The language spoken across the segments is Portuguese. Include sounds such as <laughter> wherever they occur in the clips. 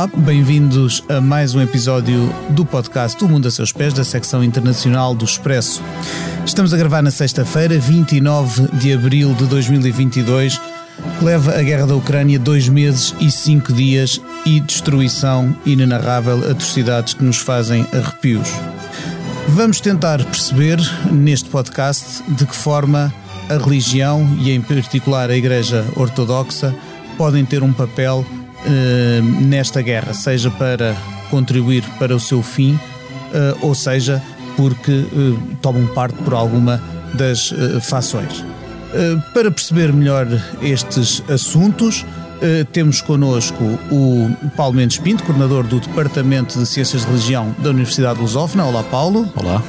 Olá, bem-vindos a mais um episódio do podcast O Mundo a Seus Pés, da secção internacional do Expresso. Estamos a gravar na sexta-feira, 29 de abril de 2022. Leva a guerra da Ucrânia dois meses e cinco dias e destruição inenarrável, atrocidades que nos fazem arrepios. Vamos tentar perceber neste podcast de que forma a religião e, em particular, a Igreja Ortodoxa podem ter um papel eh, nesta guerra, seja para contribuir para o seu fim, eh, ou seja, porque eh, tomam parte por alguma das fações. Para perceber melhor estes assuntos, temos connosco o Paulo Mendes Pinto, coordenador do Departamento de Ciências de Religião da Universidade Lusófona. Olá, Paulo. Olá.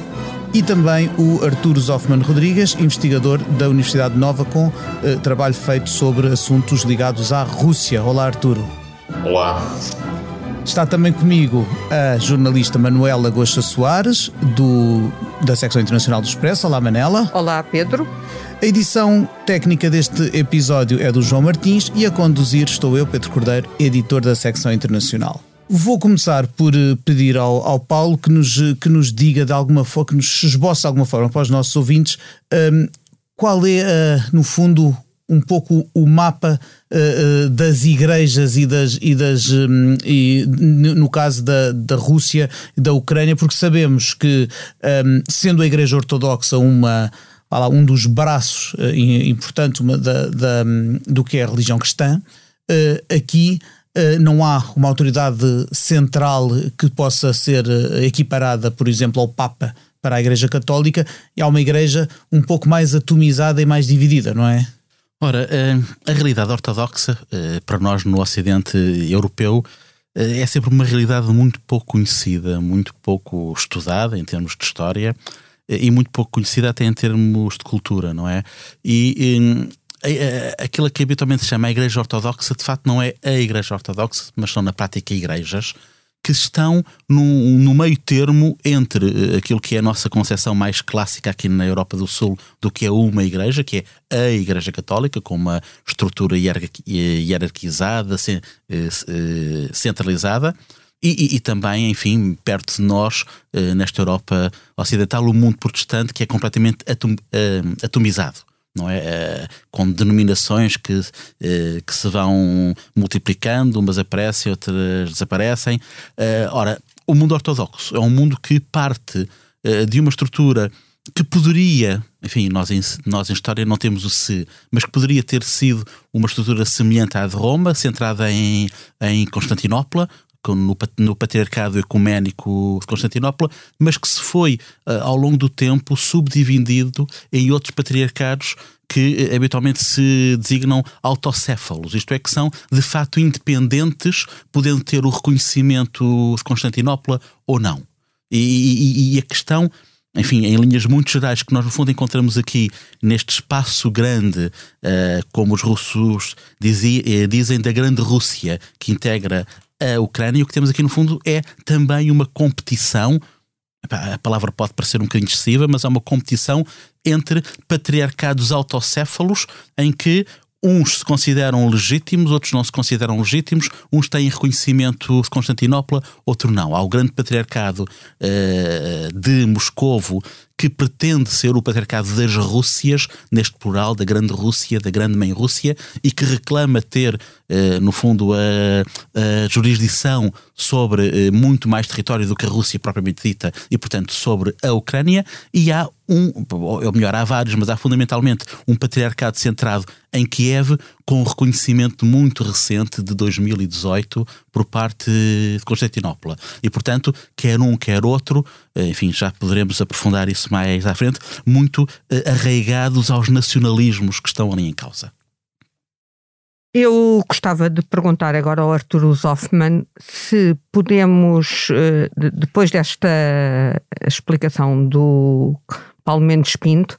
E também o Arturo Zoffman Rodrigues, investigador da Universidade Nova, com trabalho feito sobre assuntos ligados à Rússia. Olá, Arturo. Olá. Está também comigo a jornalista Manuela Gosta Soares, do, da secção internacional do Expresso. Olá, Manela. Olá, Pedro. A edição técnica deste episódio é do João Martins e a conduzir estou eu, Pedro Cordeiro, editor da secção internacional. Vou começar por eh, pedir ao, ao Paulo que nos, que nos diga de alguma forma, que nos esboce de alguma forma para os nossos ouvintes um, qual é, uh, no fundo, um pouco o mapa uh, das igrejas e das, e das um, e no caso da, da Rússia e da Ucrânia, porque sabemos que um, sendo a Igreja Ortodoxa uma lá, um dos braços uh, importantes uma, da, da, um, do que é a religião cristã, uh, aqui não há uma autoridade central que possa ser equiparada, por exemplo, ao Papa para a Igreja Católica, e há uma igreja um pouco mais atomizada e mais dividida, não é? Ora, eh, a realidade ortodoxa, eh, para nós no Ocidente europeu, eh, é sempre uma realidade muito pouco conhecida, muito pouco estudada em termos de história e muito pouco conhecida até em termos de cultura, não é? E, e aquilo que habitualmente se chama a Igreja Ortodoxa, de facto não é a Igreja Ortodoxa, mas são na prática igrejas que estão no, meio termo entre eh, aquilo que é a nossa concepção mais clássica aqui na Europa do Sul do que é uma igreja, que é a Igreja Católica, com uma estrutura hierarquizada, eh, centralizada, e, e, e, também, enfim, perto de nós, nesta Europa Ocidental, o mundo protestante, que é completamente atom, atomizado não é? Uh, com denominações que, uh, que se vão multiplicando, umas aparecem, outras desaparecem. Uh, ora, o mundo ortodoxo é um mundo que parte de uma estrutura que poderia, enfim, nós em, nós em história não temos o se, mas que poderia ter sido uma estrutura semelhante à de Roma, centrada em, em Constantinopla, no, no patriarcado ecuménico de Constantinopla, mas que se foi, uh, ao longo do tempo, subdividido em outros patriarcados que uh, habitualmente se designam autocéfalos, isto é, que são de facto independentes, podendo ter o reconhecimento de Constantinopla ou não. E, e, e a questão enfim, em linhas muito gerais, que nós no fundo encontramos aqui neste espaço grande, uh, como os russos dizem, da Grande Rússia, que integra a Ucrânia. E o que temos aqui, no fundo, é também uma competição. A palavra pode parecer um bocadinho excessiva, mas é uma competição entre patriarcados autocéfalos em que uns se consideram legítimos, outros não se consideram legítimos, uns têm reconhecimento de Constantinopla, outro não. Há o grande patriarcado uh, de Moscovo que pretende ser o patriarcado das Rússias, neste plural, da Grande Rússia, da Grande Mãe Rússia, e que reclama ter, eh, no fundo, a, a jurisdição sobre eh, muito mais território do que a Rússia propriamente dita, e, portanto, sobre a Ucrânia, e há um, ou melhor, há vários, mas há fundamentalmente um patriarcado centrado em Kiev com um reconhecimento muito recente de 2018 por parte de Constantinopla. E, portanto, quer um, quer outro, eh, enfim, já poderemos aprofundar isso mais à frente, muito eh, arraigados aos nacionalismos que estão ali em causa. Eu gostava de perguntar agora ao Arturo Zoffman se podemos, eh, depois desta explicação do Paulo Mendes Pinto,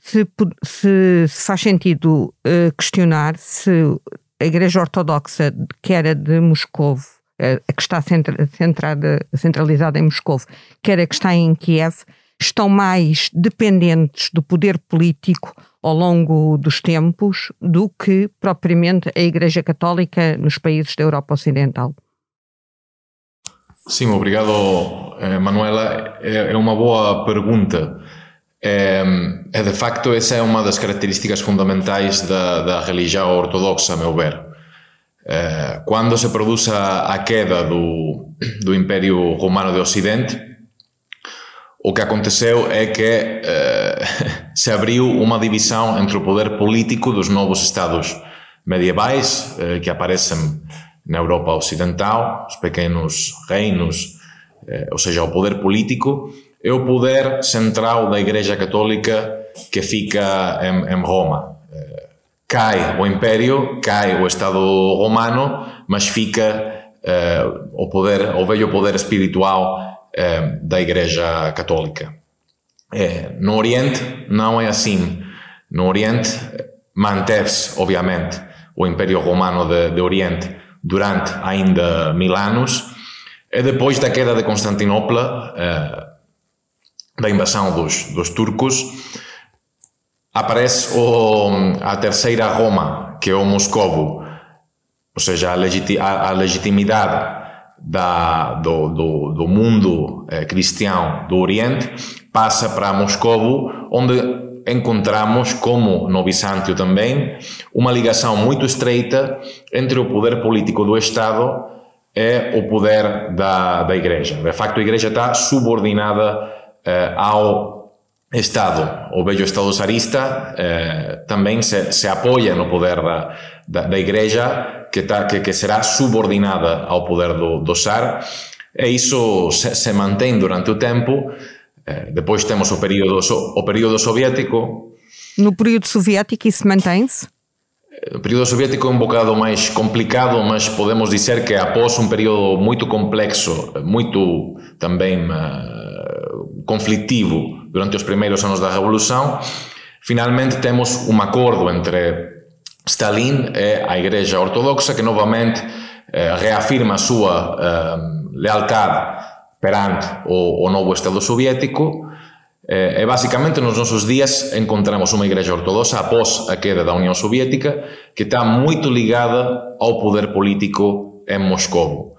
se, se, se faz sentido uh, questionar se a Igreja Ortodoxa, que era de Moscou, uh, que está centra, centrada, centralizada em Moscou, que era que está em Kiev, estão mais dependentes do poder político ao longo dos tempos do que propriamente a Igreja Católica nos países da Europa Ocidental. Sim, obrigado, eh, Manuela. É uma boa pergunta. É, é, de facto, essa é uma das características fundamentais da, da religião ortodoxa, a meu ver. É, quando se produz a, queda do, do Império Romano de Ocidente, o que aconteceu é que é, <laughs> se abriu uma divisão entre o poder político dos novos Estados medievais é, que aparecem na Europa Ocidental, os pequenos reinos, é, ou seja, o poder político, é o poder central da Igreja Católica que fica em, em Roma. Eh, cai o Império, cai o Estado Romano, mas fica eh, o poder, o velho poder espiritual eh, da Igreja Católica. no Oriente não é assim. No Oriente manteve-se, obviamente, o Império Romano de, de Oriente durante ainda mil anos. E depois da queda de Constantinopla, da invasão dos, dos turcos, aparece o, a terceira Roma, que é o Moscovo, ou seja, a, legiti a, a legitimidade da, do, do, do mundo eh, cristão do Oriente passa para Moscovo, onde encontramos, como no Bizâncio também, uma ligação muito estreita entre o poder político do Estado e o poder da, da Igreja. De facto, a Igreja está subordinada eh, ao Estado, o velho Estado zarista, eh, também se, se apoia no poder da, da, da Igreja, que, tá, que, que, será subordinada ao poder do, do e isso se, se mantém durante o tempo. Eh, depois temos o período, o período soviético. No período soviético isso mantém-se? O período soviético é um bocado mais complicado, mas podemos dizer que após um período muito complexo, muito também uh, conflitivo durante os primeiros anos da Revolução, finalmente temos um acordo entre Stalin e a Igreja Ortodoxa que novamente uh, reafirma a sua uh, lealtade perante o, o novo Estado soviético e basicamente nos nossos dias encontramos uma igreja ortodoxa após a queda da União Soviética que está muito ligada ao poder político em Moscou.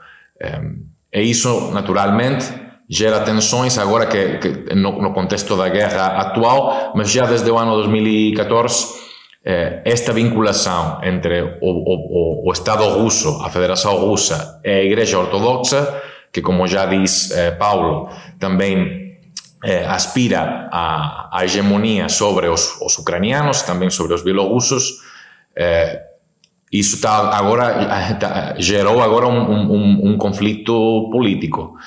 E isso, naturalmente, gera tensões agora que, que no, no, contexto da guerra atual, mas já desde o ano 2014 eh, esta vinculação entre o, o, o, Estado russo, a Federação Russa e a Igreja Ortodoxa, que como já disse eh, Paulo, também eh, aspira à, hegemonia sobre os, os, ucranianos, também sobre os bielorrussos, eh, isso tá agora tá, gerou agora um, um, um conflito político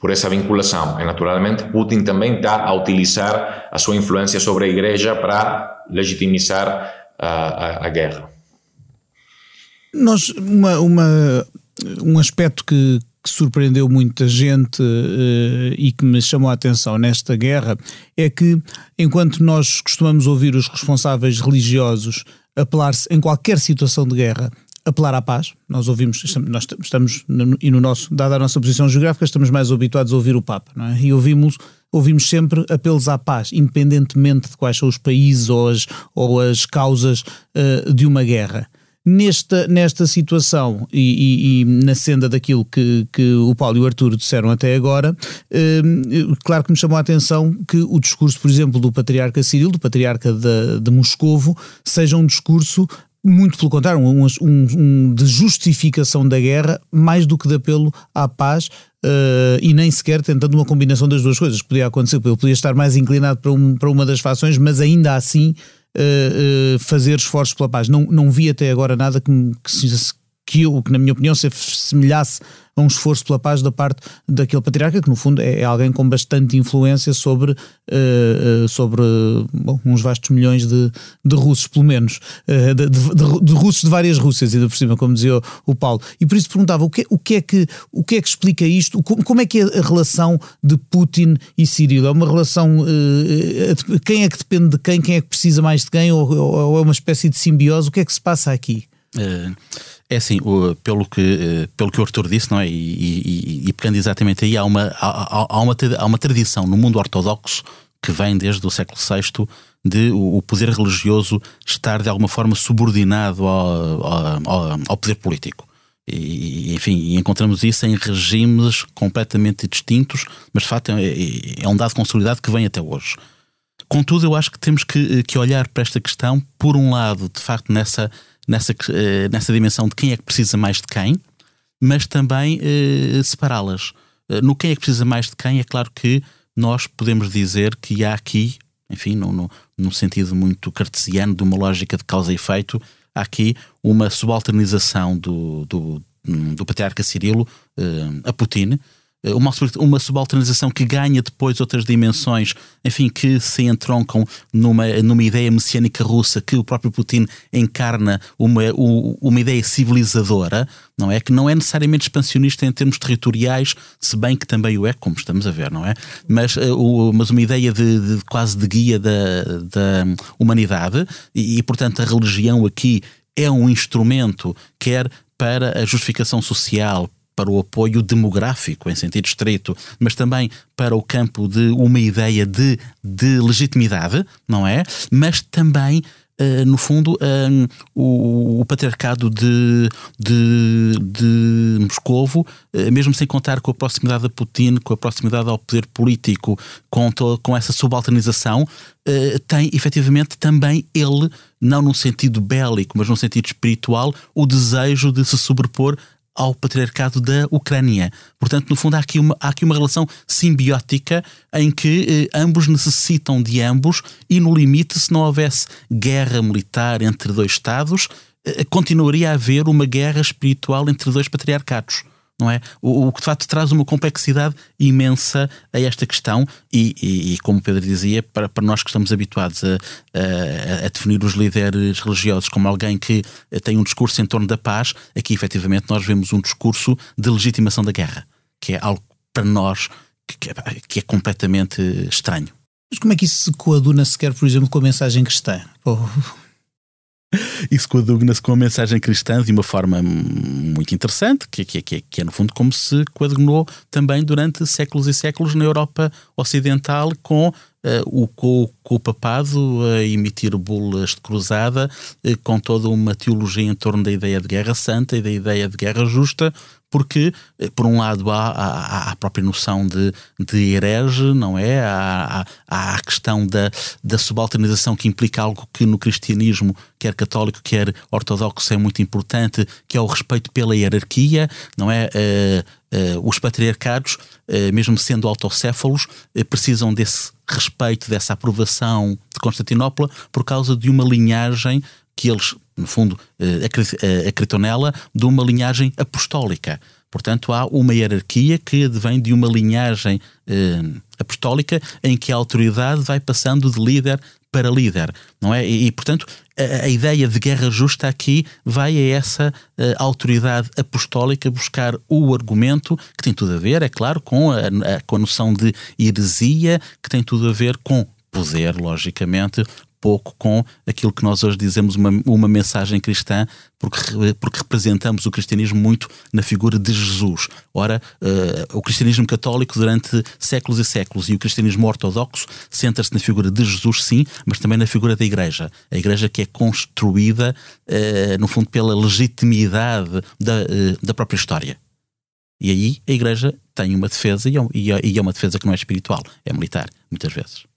por essa vinculação. E, naturalmente, Putin também está a utilizar a sua influência sobre a Igreja para legitimizar a, a, a guerra. Nós, uma, uma, um aspecto que, que surpreendeu muita gente uh, e que me chamou a atenção nesta guerra é que, enquanto nós costumamos ouvir os responsáveis religiosos apelar-se em qualquer situação de guerra apelar à paz. Nós ouvimos, nós estamos, e no nosso, dada a nossa posição geográfica, estamos mais habituados a ouvir o Papa, não é? E ouvimos, ouvimos sempre apelos à paz, independentemente de quais são os países ou as, ou as causas uh, de uma guerra. Nesta, nesta situação e, e, e, na senda daquilo que, que o Paulo e o Arturo disseram até agora, eh, claro que me chamou a atenção que o discurso, por exemplo, do patriarca Cirilo, do patriarca de, de Moscovo, seja um discurso muito pelo contrário, um, um, um, de justificação da guerra mais do que de apelo à paz uh, e nem sequer tentando uma combinação das duas coisas. Podia acontecer, ele podia estar mais inclinado para, um, para uma das fações, mas ainda assim uh, uh, fazer esforços pela paz. Não, não vi até agora nada que, que, que, eu, que na minha opinião, se assemelhasse a um esforço pela paz da parte daquele patriarca, que no fundo é, é alguém com bastante influência sobre, uh, sobre bom, uns vastos milhões de, de russos, pelo menos, uh, de, de, de, russos de várias Rússias, ainda por cima, como dizia o, Paulo. E por isso perguntava o que, o, que é que, o que é que explica isto, como, como é que é a relação de Putin e Cirilo? É uma relação, uh, quem é que depende de quem, quem é que precisa mais de quem, ou, ou é uma espécie de simbiose? O que é que se passa aqui? É assim, pelo que, eh, pelo que o Arthur disse, não é? E, e, e pegando exatamente aí, há uma, há, há, uma, há uma tradição no mundo ortodoxo que vem desde o século VI de o poder religioso estar de alguma forma subordinado ao, ao, ao poder político. E, enfim, encontramos isso em regimes completamente distintos, mas de facto é, é, é um dado consolidado que vem até hoje. Contudo, eu acho que temos que, que olhar para esta questão, por um lado, de facto, nessa nessa, eh, nessa dimensão de quem é que precisa mais de quem, mas também eh, separá-las. Eh, no quem é que precisa mais de quem, é claro que nós podemos dizer que há aqui, enfim, no, no, num sentido muito cartesiano, de uma lógica de causa e efeito, há aqui uma subalternização do, do, do patriarca Cirilo a Putin, uma, uma subalternização que ganha depois outras dimensões, enfim, que se entroncam numa, numa ideia messiânica russa que o próprio Putin encarna uma, uma ideia civilizadora, não é? Que não é necessariamente expansionista em termos territoriais, se bem que também o é, como estamos a ver, não é? Mas, uh, mas uma ideia de, de, quase de guia da, da humanidade e, e, portanto, a religião aqui é um instrumento, quer para a justificação social, para o apoio demográfico, em sentido estrito, mas também para o campo de uma ideia de, de legitimidade, não é? Mas também Uh, no fundo, um, o, o, patriarcado de, de, de Moscovo, uh, mesmo sem contar com a proximidade a Putin, com a proximidade ao poder político, com, to, com essa subalternização, uh, tem efetivamente também ele, não num sentido bélico, mas num sentido espiritual, o desejo de se sobrepor ao patriarcado da Ucrânia. Portanto, no fundo, há aqui uma, há aqui uma relação simbiótica em que eh, ambos necessitam de ambos e, no limite, se não houvesse guerra militar entre dois Estados, eh, continuaria a haver uma guerra espiritual entre dois patriarcados não é? O, o, que de facto traz uma complexidade imensa a esta questão e, e, e como Pedro dizia, para, para nós que estamos habituados a, a, a, definir os líderes religiosos como alguém que tem um discurso em torno da paz, aqui efetivamente nós vemos um discurso de legitimação da guerra, que é algo para nós que, que é completamente estranho. Mas como é que isso se coaduna sequer, por exemplo, com a mensagem cristã? Oh isso coaduna-se com a mensagem cristã de uma forma muito interessante, que, que, que, que é no fundo como se coadunou também durante séculos e séculos na Europa Ocidental com Uh, o, o papado a emitir bulas de cruzada, uh, com toda uma teologia em torno da ideia de guerra santa e da ideia de guerra justa, porque, eh, por um lado, há, há, há a própria noção de, de herege, não é? Há, há, a questão da, da subalternização que implica algo que no cristianismo, quer católico, quer ortodoxo, é muito importante, que é o respeito pela hierarquia, não é? Uh, Uh, os patriarcados, uh, mesmo sendo autocéfalos, precisam desse respeito, dessa aprovação de Constantinopla por causa de uma linhagem que eles, no fundo, eh, eh, acreditam nela, de uma linhagem apostólica. Portanto, há uma hierarquia que advém de uma linhagem eh, apostólica em que a autoridade vai passando de líder para líder, não é? E, e portanto, a, a, ideia de guerra justa aqui vai a essa autoridade apostólica buscar o argumento que tem tudo a ver, é claro, com a, a, com a noção de heresia, que tem tudo a ver com poder, logicamente, pouco com aquilo que nós hoje dizemos uma, uma mensagem cristã, porque, porque representamos o cristianismo muito na figura de Jesus. Ora, uh, o cristianismo católico durante séculos e séculos e o cristianismo ortodoxo centra-se na figura de Jesus, sim, mas também na figura da Igreja. A Igreja que é construída, uh, no fundo, pela legitimidade da, uh, da própria história. E aí a Igreja tem uma defesa e é, e é uma defesa que não é espiritual, é militar, muitas vezes.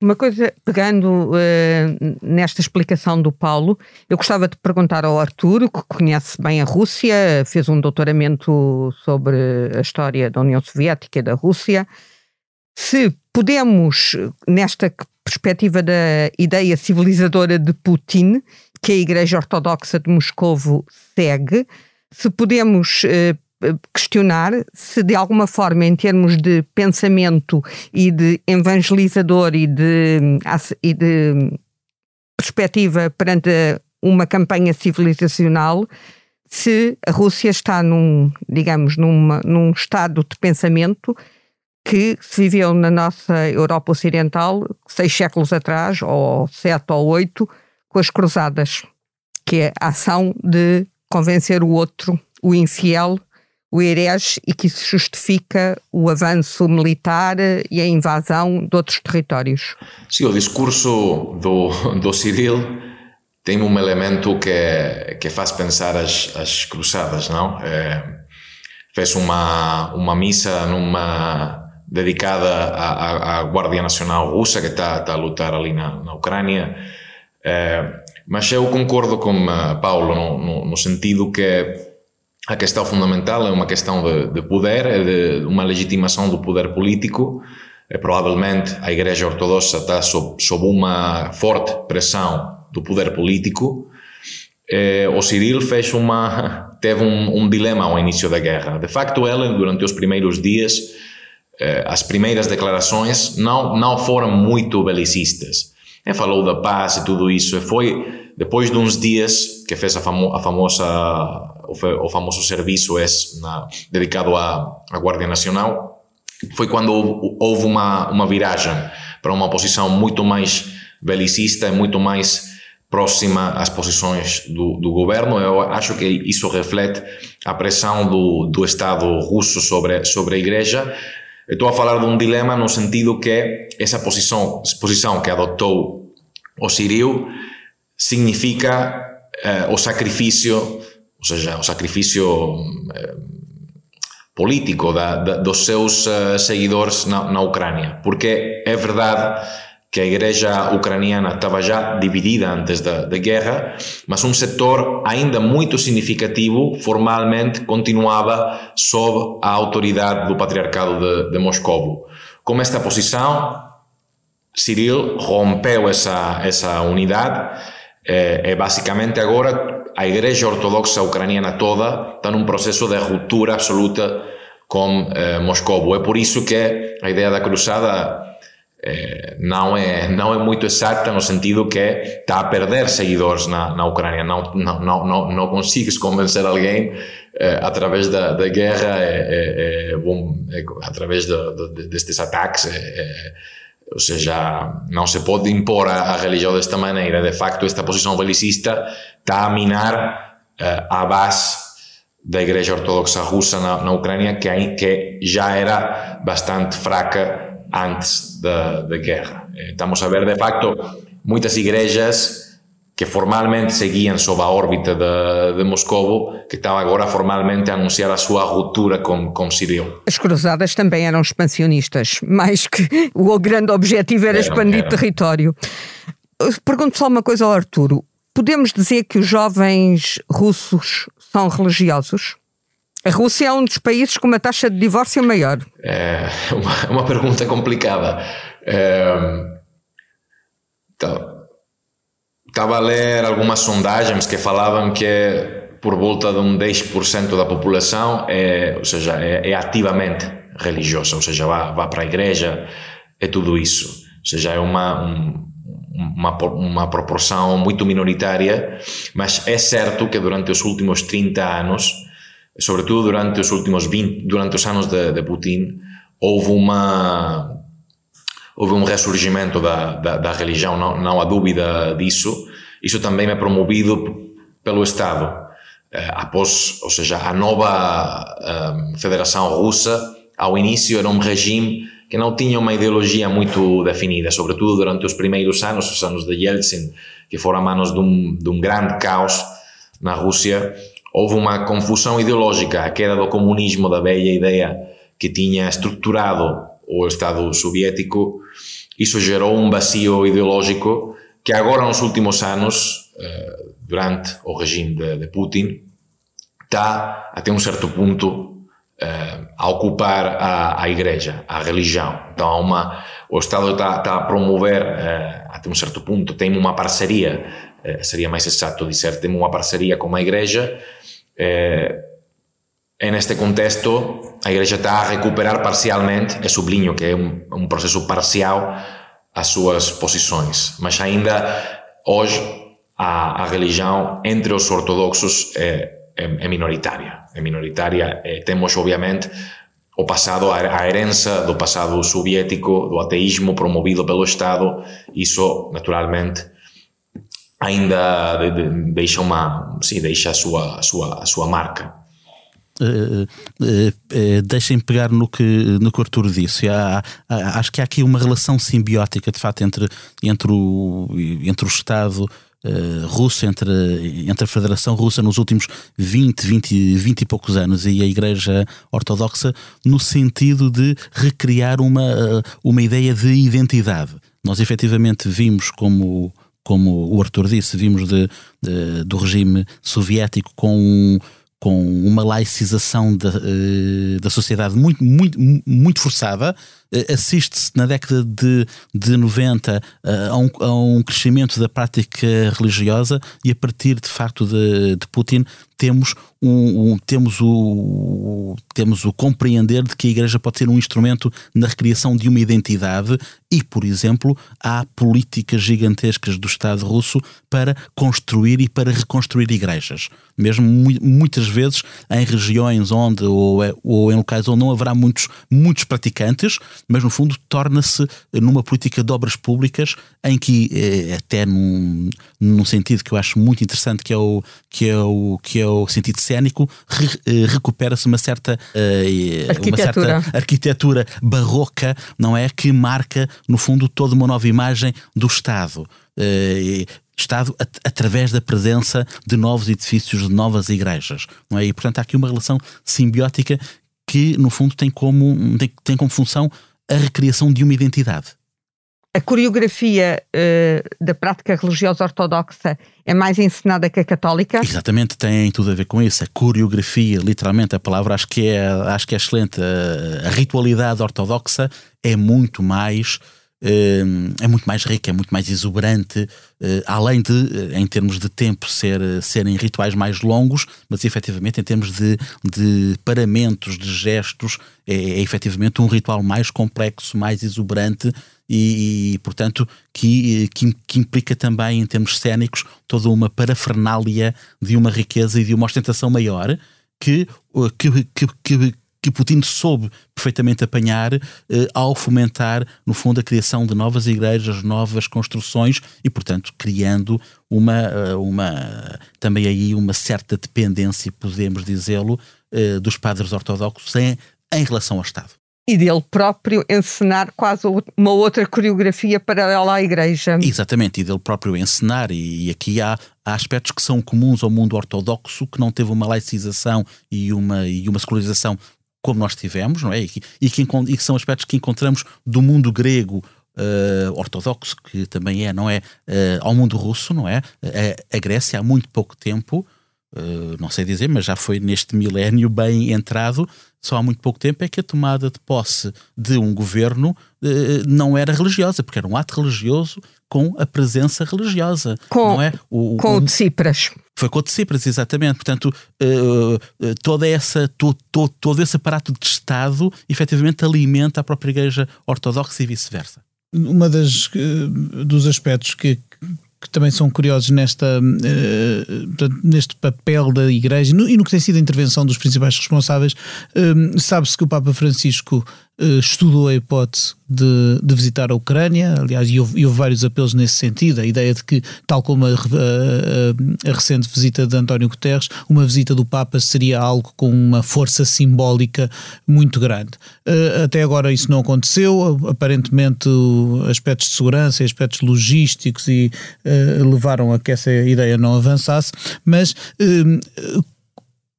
Uma coisa, pegando uh, nesta explicação do Paulo, eu gostava de perguntar ao Arturo, que conhece bem a Rússia, fez um doutoramento sobre a história da União Soviética e da Rússia, se podemos, nesta perspectiva da ideia civilizadora de Putin, que a Igreja Ortodoxa de Moscovo segue, se podemos eh, questionar se de alguma forma, em termos de pensamento e de evangelizador e de, e de perspectiva perante uma campanha civilizacional, se a Rússia está num, digamos, numa, num estado de pensamento que se viveu na nossa Europa Ocidental seis séculos atrás, ou sete ou oito, com as cruzadas, que é a ação de convencer o outro, o infiel, o herege, e que isso justifica o avanço militar e a invasão de outros territórios. Sim, o discurso do, do Cyril tem um elemento que, que faz pensar as, as cruzadas, não? É, fez uma, uma missa numa dedicada à, à, Guardia Nacional Russa, que está, está a lutar ali na, na Ucrânia. É, mas eu concordo com uh, Paulo no, no, no, sentido que a questão fundamental é uma questão de, de poder, é de uma legitimação do poder político. É, provavelmente a Igreja Ortodoxa está sob, sob uma forte pressão do poder político. É, o Cyril fez uma, <laughs> teve um, um dilema ao início da guerra. De facto, ele, durante os primeiros dias, eh, as primeiras declarações não, não foram muito belicistas. Ele falou da paz e tudo isso. Foi depois de uns dias que fez a, famo, a famosa, o, famoso serviço esse na, dedicado à, à Guardia Nacional, foi quando houve, uma, uma viragem para uma posição muito mais belicista e muito mais próxima às posições do, do, governo. Eu acho que isso reflete a pressão do, do Estado russo sobre, sobre a Igreja Estou a falar de um dilema no sentido que essa posição, posição que adotou o Sirio significa eh, o sacrifício, ou seja, o sacrifício eh, político da, da, dos seus uh, seguidores na, na Ucrânia. Porque é verdade que a igreja ucraniana estava já dividida antes da, da guerra, mas um setor ainda muito significativo formalmente continuava sob a autoridade do patriarcado de, de Moscou. Com esta posição, Cyril rompeu essa, essa unidade e basicamente agora a igreja ortodoxa ucraniana toda está num processo de ruptura absoluta com eh, Moscou. É por isso que a ideia da cruzada é, não é não é muito exata no sentido que está a perder seguidores na, na Ucrânia não, não, não, não consegues convencer alguém é, através da, da guerra é, é, é bom, através de, de, destes ataques ou seja, não se pode impor a, a, religião desta maneira de facto esta posição belicista está a minar a base da Igreja Ortodoxa Russa na, na Ucrânia que, que já era bastante fraca antes da, da guerra. Eh, estamos a ver, de facto, muitas igrejas que formalmente seguiam sob a órbita de, de Moscou, que estão agora formalmente a anunciar a sua ruptura com, com Cyril. As cruzadas também eram expansionistas, mais que o grande objetivo era eram, expandir eram. território. Pergunto só uma coisa ao Arturo. Podemos dizer que os jovens russos são religiosos? A Rússia é um dos países com uma taxa de divórcio maior. É uma, uma pergunta complicada. É, então, estava a ler algumas sondagens que falavam que por volta de um 10% da população é, ou seja, é, é, ativamente religiosa, ou seja, vai para a igreja, é tudo isso. Ou seja, é uma, um, uma, uma proporção muito minoritária, mas é certo que durante os últimos 30 anos sobretudo durante os últimos 20, durante os anos de, de Putin, houve uma houve um ressurgimento da, da, da, religião, não, não há dúvida disso. Isso também é promovido pelo Estado. Eh, após, ou seja, a nova eh, Federação Russa, ao início era um regime que não tinha uma ideologia muito definida, sobretudo durante os primeiros anos, os anos de Yeltsin, que foram a manos de um, de um grande caos na Rússia, houve uma confusão ideológica, a queda do comunismo, da velha ideia que tinha estruturado o Estado soviético, isso gerou um vazio ideológico que agora nos últimos anos, eh, durante o regime de, Putin, está até um certo ponto a ocupar a, a igreja, a religião. Então, há uma, o Estado está, está a promover, até um certo ponto, tem uma parceria, seria mais exato dizer, tem uma parceria com a igreja, e neste contexto, a igreja está a recuperar parcialmente, e sublinho que é um, um processo parcial, as suas posições, mas ainda hoje a, a religião entre os ortodoxos é, é, é minoritária. É minoritária. É, temos, obviamente, o passado, a herança do passado soviético, do ateísmo promovido pelo Estado. Isso, naturalmente, ainda deixa uma, sim, deixa a sua, a sua, a sua marca. Uh, uh, uh, deixem pegar no que, no que o Arturo disse. Há, há, acho que há aqui uma relação simbiótica, de facto, entre, entre, o, entre o Estado uh, entre, entre a Federação Russa nos últimos 20, 20, 20 e poucos anos e a Igreja Ortodoxa, no sentido de recriar uma, uma ideia de identidade. Nós efetivamente vimos como como o Arthur disse, vimos de, de, do regime soviético com com uma laicização da, uh, da sociedade muito, muito, muito forçada. Uh, Assiste-se na década de, de 90 uh, a, um, a um crescimento da prática religiosa e a partir de facto de, de Putin temos um, temos, o, temos o compreender de que a Igreja pode ser um instrumento na recriação de uma identidade e, por exemplo, há políticas gigantescas do Estado russo para construir e para reconstruir igrejas. Mesmo muitas vezes em regiões onde, ou, é, ou em locais onde não haverá muitos, muitos praticantes, mas no fundo torna-se numa política de obras públicas em que, eh, até num, num sentido que eu acho muito interessante, que é o, que é o, que é o sentido cénico, re, eh, recupera-se uma certa, arquitetura. uma certa arquitetura barroca, não é? Que marca, no fundo, toda uma nova imagem do Estado. Estado at através da presença de novos edifícios, de novas igrejas. Não é? E, portanto, há aqui uma relação simbiótica que, no fundo, tem como, tem, tem como função a recriação de uma identidade a coreografia uh, da prática religiosa ortodoxa é mais encenada que a católica? Exatamente, tem tudo a ver com isso. A coreografia, literalmente, a palavra acho que é, acho que é excelente. A, a ritualidade ortodoxa é muito mais é muito mais rica, é muito mais exuberante, eh, além de, eh, em termos de tempo, ser, serem rituais mais longos, mas efetivamente em termos de, de paramentos, de gestos, é, é efetivamente um ritual mais complexo, mais exuberante e, e portanto, que, que, que, implica também, em termos cénicos, toda uma parafernália de uma riqueza e de uma ostentação maior que, que, que, que Putin soube perfeitamente apanhar eh, ao fomentar, no fundo, a criação de novas igrejas, novas construções e, portanto, criando uma, eh, uma também aí uma certa dependência, podemos dizê-lo, eh, dos padres ortodoxos em, em relação ao Estado e dele próprio encenar quase uma outra coreografia paralela à Igreja. Exatamente, e dele próprio encenar, e, aqui há, há aspectos que são comuns ao mundo ortodoxo, que não teve uma laicização e uma, e uma secularização como nós tivemos, não é? E que, e que, e que são aspectos que encontramos do mundo grego Uh, ortodoxo, que também é, não é? Uh, ao mundo russo, não é? A, a Grécia, há muito pouco tempo, uh, não sei dizer, mas já foi neste milénio bem entrado, só há muito pouco tempo é que a tomada de posse de um governo não era religiosa, porque era um ato religioso com a presença religiosa. Com, não é? o, com o, o de Cipras. Foi com o de Cipras, exatamente. Portanto, uh, toda essa, to, to, todo esse aparato de Estado efetivamente alimenta a própria Igreja Ortodoxa e vice-versa. Uma das uh, dos aspectos que, que também são curiosos nesta, uh, neste papel da Igreja e no que tem sido a intervenção dos principais responsáveis. Uh, Sabe-se que o Papa Francisco uh, estudou a hipótese de, de, visitar a Ucrânia, aliás, e houve, e houve, vários apelos nesse sentido. A ideia de que, tal como a, a, a, recente visita de António Guterres, uma visita do Papa seria algo com uma força simbólica muito grande. Uh, até agora isso não aconteceu, aparentemente aspectos de segurança aspectos logísticos e, uh, levaram a que essa ideia não avançasse, mas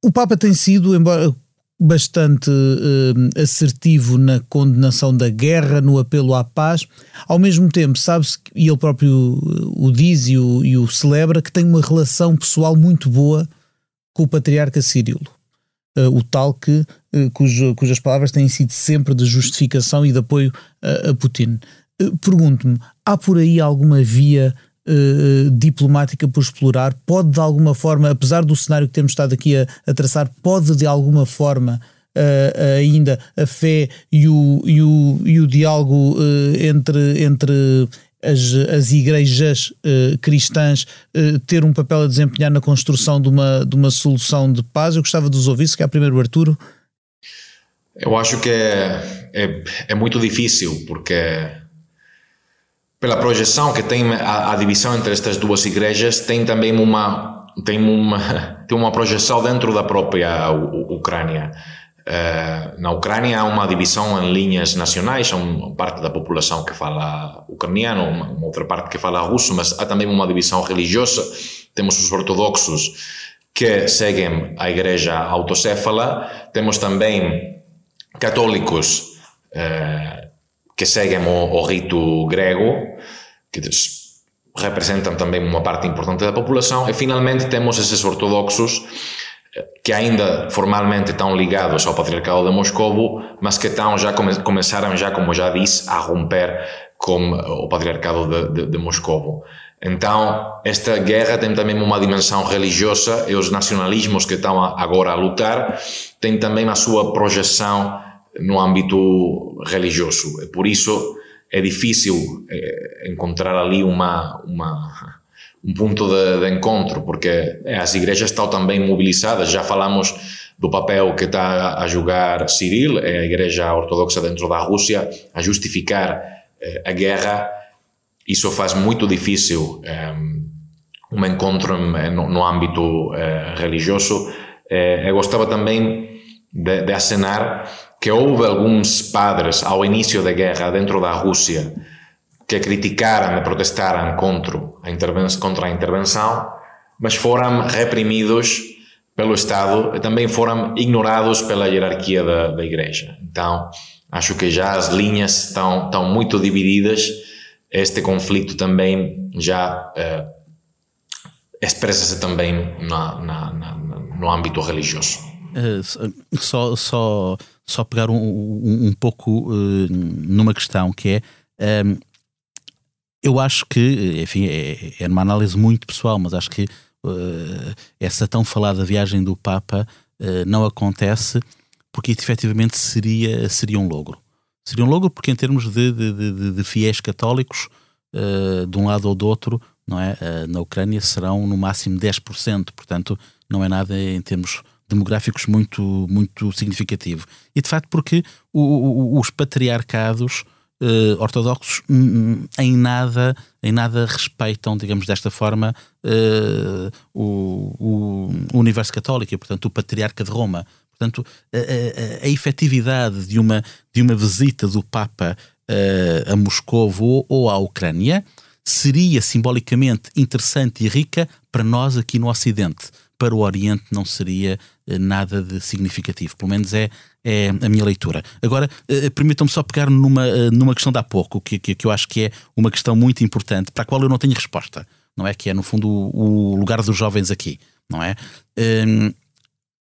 o Papa tem sido, embora bastante uh, assertivo na condenação da guerra, no apelo à paz. Ao mesmo tempo, sabe-se, e ele próprio o diz e o, e o celebra, que tem uma relação pessoal muito boa com o patriarca Cirilo. o tal que, cujo, cujas palavras têm sido sempre de justificação e de apoio a Putin. Pergunto-me, há por aí alguma via uh, diplomática por explorar? Pode de alguma forma, apesar do cenário que temos estado aqui a, a traçar, pode de alguma forma uh, ainda a fé e o, e o, e o diálogo uh, entre, entre as, as igrejas cristãs ter um papel a desempenhar na construção de uma, de uma solução de paz? Eu gostava de os ouvir, se calhar primeiro Arturo. Eu acho que é, é, é muito difícil, porque pela projeção que tem a, a, divisão entre estas duas igrejas, tem também uma, tem uma, <laughs> tem uma projeção dentro da própria U Ucrânia. Uh, na Ucrânia há uma divisão em linhas nacionais, há uma parte da população que fala ucraniano, uma, uma outra parte que fala russo, mas há também uma divisão religiosa. Temos os ortodoxos que seguem a igreja autocéfala, temos também católicos uh, que seguem o, o rito grego, que representam também uma parte importante da população, e finalmente temos esses ortodoxos eh, que ainda formalmente estão ligados ao patriarcado de Moscou, mas que estão já come, começaram já, como já disse, a romper com o patriarcado de, de, de Moscou. Então, esta guerra tem também uma dimensão religiosa e os nacionalismos que estão agora a lutar têm também a sua projeção no âmbito religioso. Por isso é difícil eh, encontrar ali uma, uma um ponto de, de, encontro, porque eh, as igrejas estão também mobilizadas. Já falamos do papel que está a jogar Cyril, a igreja ortodoxa dentro da Rússia, a justificar eh, a guerra. Isso faz muito difícil um encontro no, no âmbito religioso. eu gostava também de, de acenar que houve alguns padres ao início da guerra dentro da Rússia que criticaram e protestaram contra a, contra a intervenção, mas foram reprimidos pelo Estado e também foram ignorados pela hierarquia da, da Igreja. Então, acho que já as linhas estão, estão muito divididas. Este conflito também já eh, expressa-se também na, na, na, no âmbito religioso. Uh, só, só só pegar um, um, um pouco uh, numa questão que é. Um, ehm, eu acho que, enfim, é, é uma análise muito pessoal, mas acho que uh, essa tão falada viagem do Papa uh, não acontece porque efetivamente seria, seria um logro. Seria um logro porque, em termos de, de, de, de fiéis católicos, de um lado ou do outro, não é? na Ucrânia serão no máximo 10%, portanto, não é nada em termos demográficos muito, muito significativo. E de facto porque o, o, os patriarcados uh, ortodoxos em nada, em nada respeitam, digamos desta forma, uh, o, o, universo católico, e, portanto o patriarca de Roma. Portanto, a, a, a efetividade de uma, de uma visita do Papa uh, a Moscou ou, ou à Ucrânia seria simbolicamente interessante e rica para nós aqui no Ocidente para o Oriente não seria eh, nada de significativo. Pelo menos é, é a minha leitura. Agora, eh, permitam-me só pegar numa, eh, numa questão de há pouco, que, que, que, eu acho que é uma questão muito importante, para a qual eu não tenho resposta, não é? Que é, no fundo, o, o lugar dos jovens aqui, não é? Hum,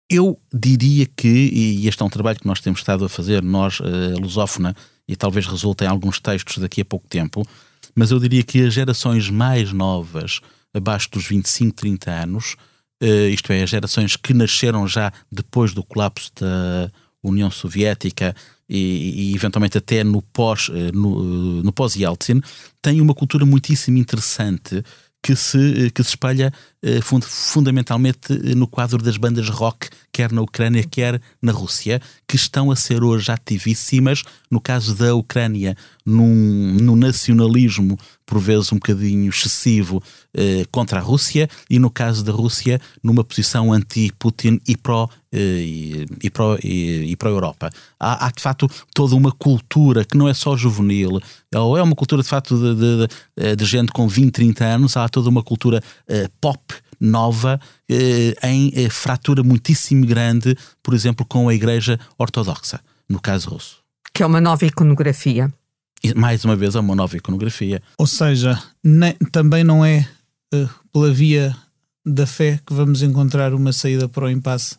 eu diria que, e este é um trabalho que nós temos estado a fazer, nós, a Lusófona, e talvez resulte em alguns textos daqui a pouco tempo, mas eu diria que as gerações mais novas, abaixo dos 25, 30 anos, isto é, as gerações que nasceram já depois do colapso da União Soviética e, e eventualmente até no pós uh, no, no pós Yeltsin, têm uma cultura muitíssimo interessante que se, que se espalha eh, fund fundamentalmente no quadro das bandas rock, quer na Ucrânia, quer na Rússia, que estão a ser hoje ativíssimas, no caso da Ucrânia, num, num nacionalismo por vezes um bocadinho excessivo eh, contra a Rússia, e no caso da Rússia, numa posição anti-Putin e pró eh, e, e, pró, e, e pró-Europa. Há, há, de facto toda uma cultura que não é só juvenil, ou é uma cultura de facto de, de, de, de gente com 20, 30 anos, há toda uma cultura uh, pop nova eh, em eh, fratura muitíssimo grande, por exemplo, com a Igreja Ortodoxa, no caso russo. Que é uma nova iconografia. E, mais uma vez, é uma nova iconografia. Ou seja, nem, também não é uh, pela via da fé que vamos encontrar uma saída para o impasse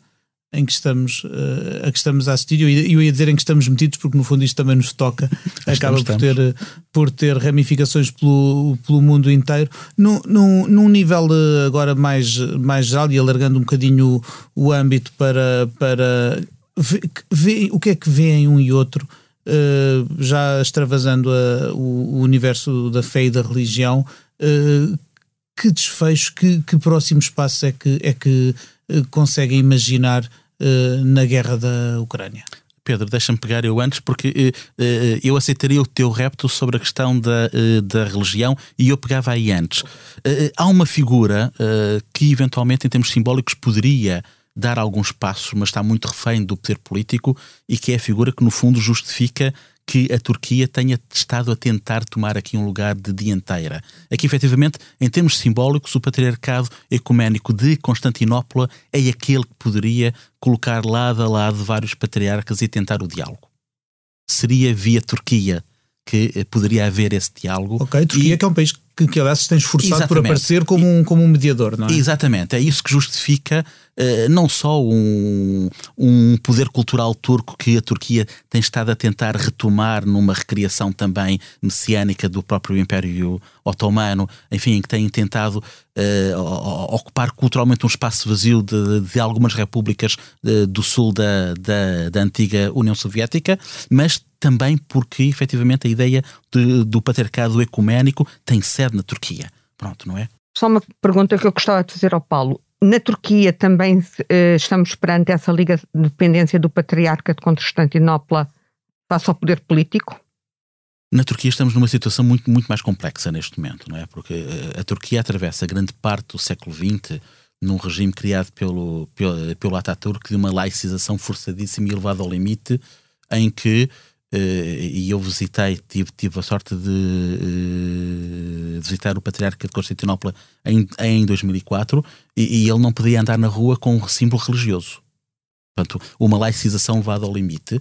em que estamos, uh, a que estamos a assistir. Eu, eu ia dizer em que estamos metidos, porque no fundo isto também nos toca, <laughs> acaba por ter, eh, por ter ramificações pelo, pelo mundo inteiro. Num, num, num nível agora mais, mais geral e alargando um bocadinho o, o âmbito para. para vê, vê, o que é que vêem um e outro? Uh, já extravasando a, o, o, universo da fé e da religião, que desfecho, que, que passos é que, é que conseguem imaginar uh, na guerra da Ucrânia? Pedro, deixa-me pegar eu antes, porque uh, uh, eu aceitaria o teu repto sobre a questão da, uh, da religião e eu pegava aí antes. há uma figura que, eventualmente, em termos simbólicos, poderia dar alguns passos, mas está muito refém do poder político e que é a figura que, no fundo, justifica que a Turquia tenha estado a tentar tomar aqui um lugar de dianteira. Aqui, efetivamente, em termos simbólicos, o patriarcado ecuménico de Constantinopla é aquele que poderia colocar lado a lado vários patriarcas e tentar o diálogo. Seria via Turquia que eh, poderia haver esse diálogo. Ok, Turquia e... que é um país que, que aliás se tem esforçado Exatamente. por aparecer como um, como um mediador, não é? Exatamente, é isso que justifica uh, não só um, um poder cultural turco que a Turquia tem estado a tentar retomar numa recriação também messiânica do próprio Império Otomano, enfim, que tem tentado uh, ocupar culturalmente um espaço vazio de, de algumas repúblicas de, do sul da, da, da antiga União Soviética, mas também porque efetivamente a ideia de, do patriarcado ecuménico tem sede na Turquia. Pronto, não é? Só uma pergunta que eu gostava de fazer ao Paulo. Na Turquia também uh, estamos perante essa liga de dependência do patriarca de Constantinopla face ao poder político? Na Turquia estamos numa situação muito, muito mais complexa neste momento, não é? Porque eh, a Turquia atravessa grande parte do século XX num regime criado pelo, pelo, pelo Ataturk de uma laicização forçadíssima e elevada ao limite, em que e eu visitei, tive, tive a sorte de uh, visitar o Patriarca de Constantinopla em, em 2004 e, e, ele não podia andar na rua com um símbolo religioso. Portanto, uma laicização levada ao limite,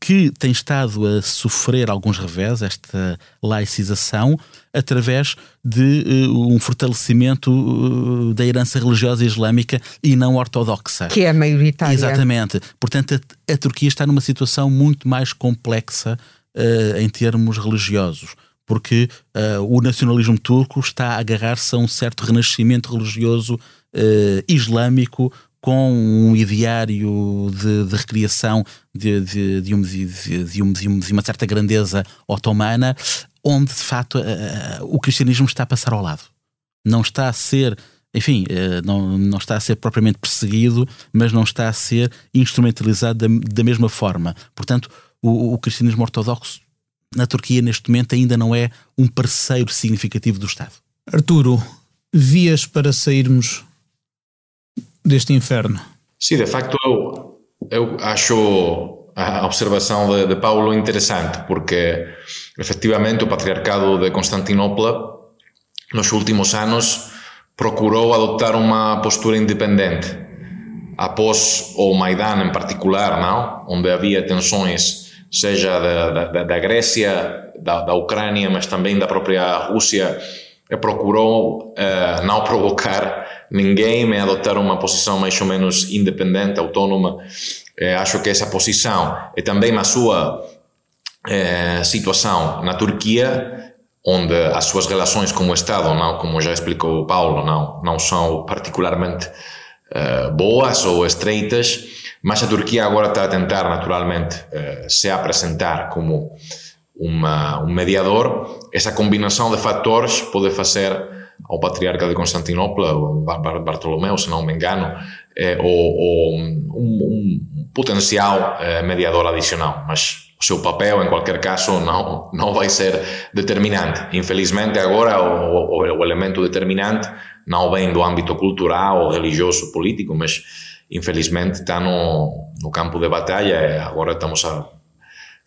que tem estado a sofrer alguns revés, esta laicização, através de uh, um fortalecimento uh, da herança religiosa islâmica e não ortodoxa. Que é maioritária. Exatamente. Portanto, a, a Turquia está numa situação muito mais complexa uh, em termos religiosos porque uh, o nacionalismo turco está a agarrar-se a um certo renascimento religioso uh, islâmico com um ideário de, de recriação de, de, de, um, de, um, de, uma certa grandeza otomana, onde de facto o cristianismo está a passar ao lado. Não está a ser, enfim, eh, não, não está a ser propriamente perseguido, mas não está a ser instrumentalizado da, da mesma forma. Portanto, o, o cristianismo ortodoxo na Turquia neste momento ainda não é um parceiro significativo do Estado. Arturo, vias para sairmos deste inferno. Sim, de facto eu, eu acho a observação de, de Paulo interessante, porque efectivamente o patriarcado de Constantinopla nos últimos anos procurou adotar uma postura independente após o Maidan em particular, não? onde havia tensões, seja da, da, da Grécia, da, da Ucrânia, mas também da própria Rússia, procurou uh, não provocar ninguém, me adotar uma posição mais ou menos independente, autônoma. Eh, acho que essa posição e também a sua eh, situação na Turquia, onde as suas relações com o Estado, não, como já explicou o Paulo, não, não são particularmente boas ou estreitas, mas a Turquia agora está a tentar naturalmente eh, se apresentar como uma, um mediador. Essa combinação de fatores pode fazer ao patriarca de Constantinopla, Bartolomeu, se não me engano, é, ou, um, um, potencial é, mediador adicional, mas o seu papel, em qualquer caso, não, não vai ser determinante. Infelizmente, agora, o, o, o elemento determinante não vem do âmbito cultural, ou religioso, político, mas infelizmente está no, no campo de batalha. Agora estamos a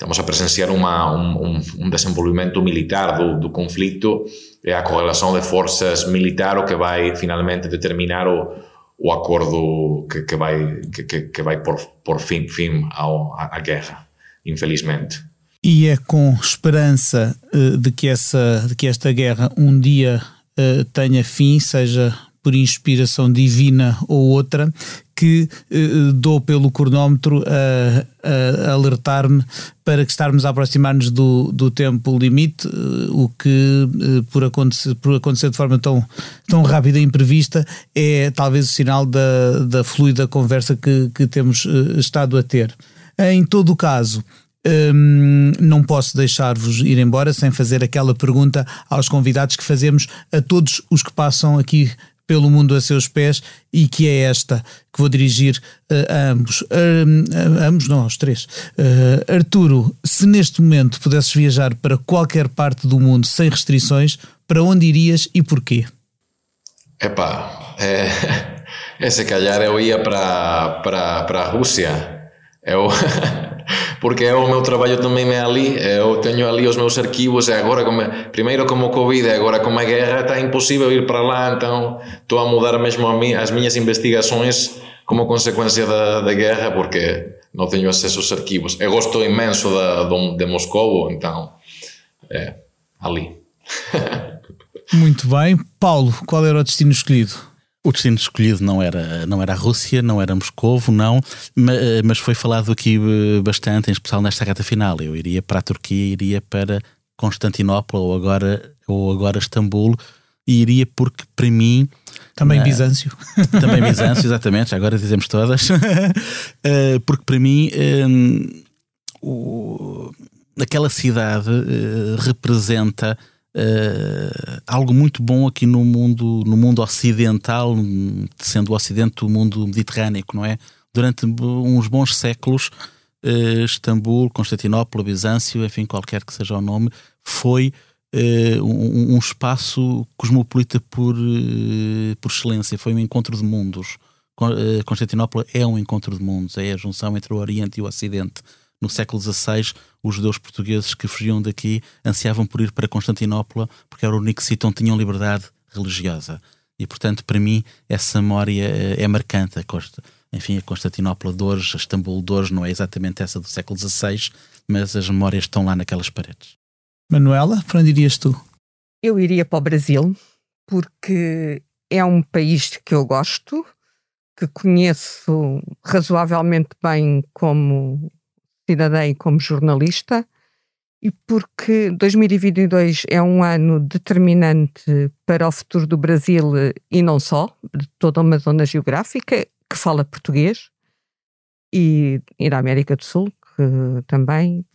estamos a presenciar uma, um, um, desenvolvimento militar do, do conflito é a correlação de forças militar o que vai finalmente determinar o, o acordo que, que vai, que, que vai por, por fim, fim ao, à, guerra, infelizmente. E é com esperança uh, de, que essa, de que esta guerra um dia uh, tenha fim, seja por inspiração divina ou outra, que uh, dou pelo cronómetro a, a alertar-me para que estarmos a aproximar-nos do, do tempo limite, uh, o que, por, acontecer, por acontecer de forma tão, tão rápida e imprevista, é talvez o sinal da, da fluida conversa que, que temos estado a ter. Em todo o caso, Hum, não posso deixar-vos ir embora sem fazer aquela pergunta aos convidados que fazemos a todos os que passam aqui pelo mundo a seus pés e que é esta que vou dirigir uh, a ambos. Uh, a ambos, não, aos três. Uh, Arturo, se neste momento pudesses viajar para qualquer parte do mundo sem restrições, para onde irias e porquê? Epá, é, <laughs> é se calhar eu ia para, para, para a Rússia. Eu, <laughs> porque é o meu trabalho também é ali, eu tenho ali os meus arquivos e agora, como, primeiro como Covid e agora como a guerra, está impossível ir para lá, então estou a mudar mesmo a as minhas investigações como consequência da, da guerra, porque não tenho acesso aos arquivos. Eu gosto imenso da, de Moscou, então é ali. <laughs> Muito bem. Paulo, qual era o destino escolhido? O destino escolhido não era, não era a Rússia, não era Moscovo, não, mas foi falado aqui eh, bastante, em especial nesta reta final. Eu iria para a Turquia, iria para Constantinopla ou agora, ou agora Istambul, e iria porque para mim. Também na, Bizâncio. <laughs> Também Bizâncio, exatamente, agora dizemos todas. <laughs> Eh, porque para mim. Um, o, aquela cidade uh, representa uh, algo muito bom aqui no mundo, no mundo ocidental, sendo o Ocidente o mundo mediterrâneo, não é? Durante uns bons séculos, uh, Istambul, Constantinopla, Bizâncio, enfim, qualquer que seja o nome, foi uh, um, um, espaço cosmopolita por, por excelência, foi um encontro de mundos. Constantinopla é um encontro de mundos, é a junção entre o Oriente e o Ocidente no século XVI, os judeus portugueses que fugiam daqui ansiavam por ir para Constantinopla porque era o único sítio onde tinham liberdade religiosa. E, portanto, para mim, essa memória eh, é marcante. A Costa, enfim, a Constantinopla de hoje, a Istambul de hoje, não é exatamente essa do século XVI, mas as memórias estão lá naquelas paredes. Manuela, para onde irias tu? Eu iria para o Brasil, porque é um país que eu gosto, que conheço razoavelmente bem como cidadã e como jornalista, e porque 2022 é um ano determinante para o futuro do Brasil e não só, de toda uma zona geográfica que fala português e, e da América do Sul que também.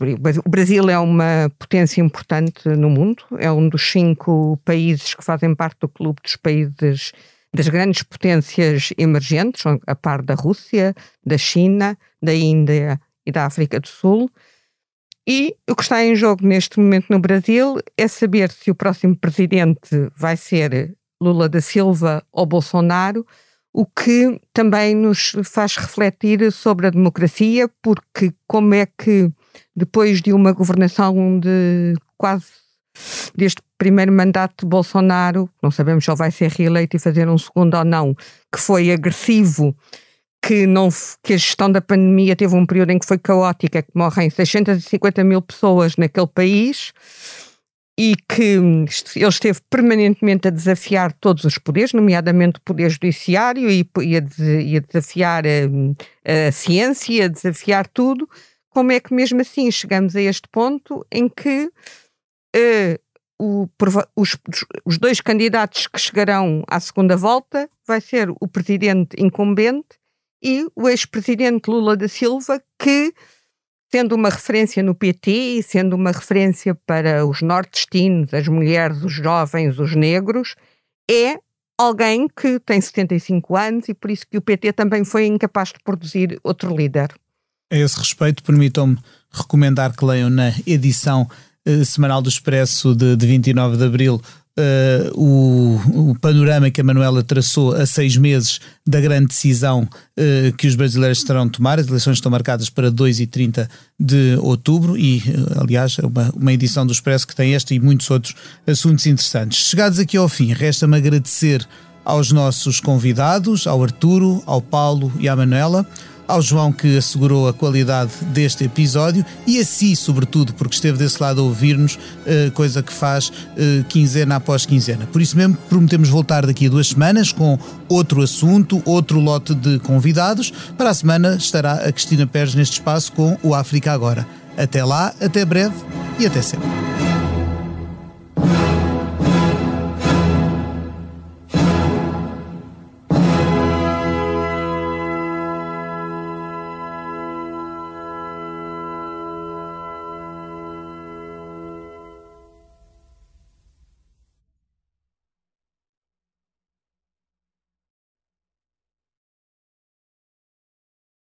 O Brasil é uma potência importante no mundo, é um dos cinco países que fazem parte do clube dos países das grandes potências emergentes, a par da Rússia, da China, da Índia e da África do Sul. E o que está em jogo neste momento no Brasil é saber se o próximo presidente vai ser Lula da Silva ou Bolsonaro, o que também nos faz refletir sobre a democracia, porque como é que depois de uma governação de quase deste primeiro mandato de Bolsonaro, não sabemos se ele vai ser reeleito e fazer um segundo ou não, que foi agressivo que, não, que a gestão da pandemia teve um período em que foi caótica, que morrem 650 mil pessoas naquele país e que ele esteve permanentemente a desafiar todos os poderes, nomeadamente o poder judiciário, e, e, a, desafiar a, a ciência, a desafiar tudo. Como é que mesmo assim chegamos a este ponto em que uh, o, os, os dois candidatos que chegarão à segunda volta vai ser o presidente incumbente e o ex-presidente Lula da Silva, que, sendo uma referência no PT e sendo uma referência para os nordestinos, as mulheres, os jovens, os negros, é alguém que tem 75 anos e por isso que o PT também foi incapaz de produzir outro líder. A esse respeito, permitam-me recomendar que leiam na edição eh, semanal do Expresso de, de 29 de Abril Uh, o, o, panorama que a Manuela traçou a seis meses da grande decisão uh, que os brasileiros terão de tomar. As eleições estão marcadas para 2 e 30 de outubro e, uh, aliás, é uma, uma edição do Expresso que tem este e muitos outros assuntos interessantes. Chegados aqui ao fim, resta-me agradecer aos nossos convidados, ao Arturo, ao Paulo e à Manuela. Ao João que assegurou a qualidade deste episódio e a si, sobretudo, porque esteve desse lado a ouvir-nos, eh, coisa que faz eh, quinzena após quinzena. Por isso mesmo, prometemos voltar daqui a duas semanas com outro assunto, outro lote de convidados. Para a semana estará a Cristina Pérez neste espaço com o África Agora. Até lá, até breve e até sempre.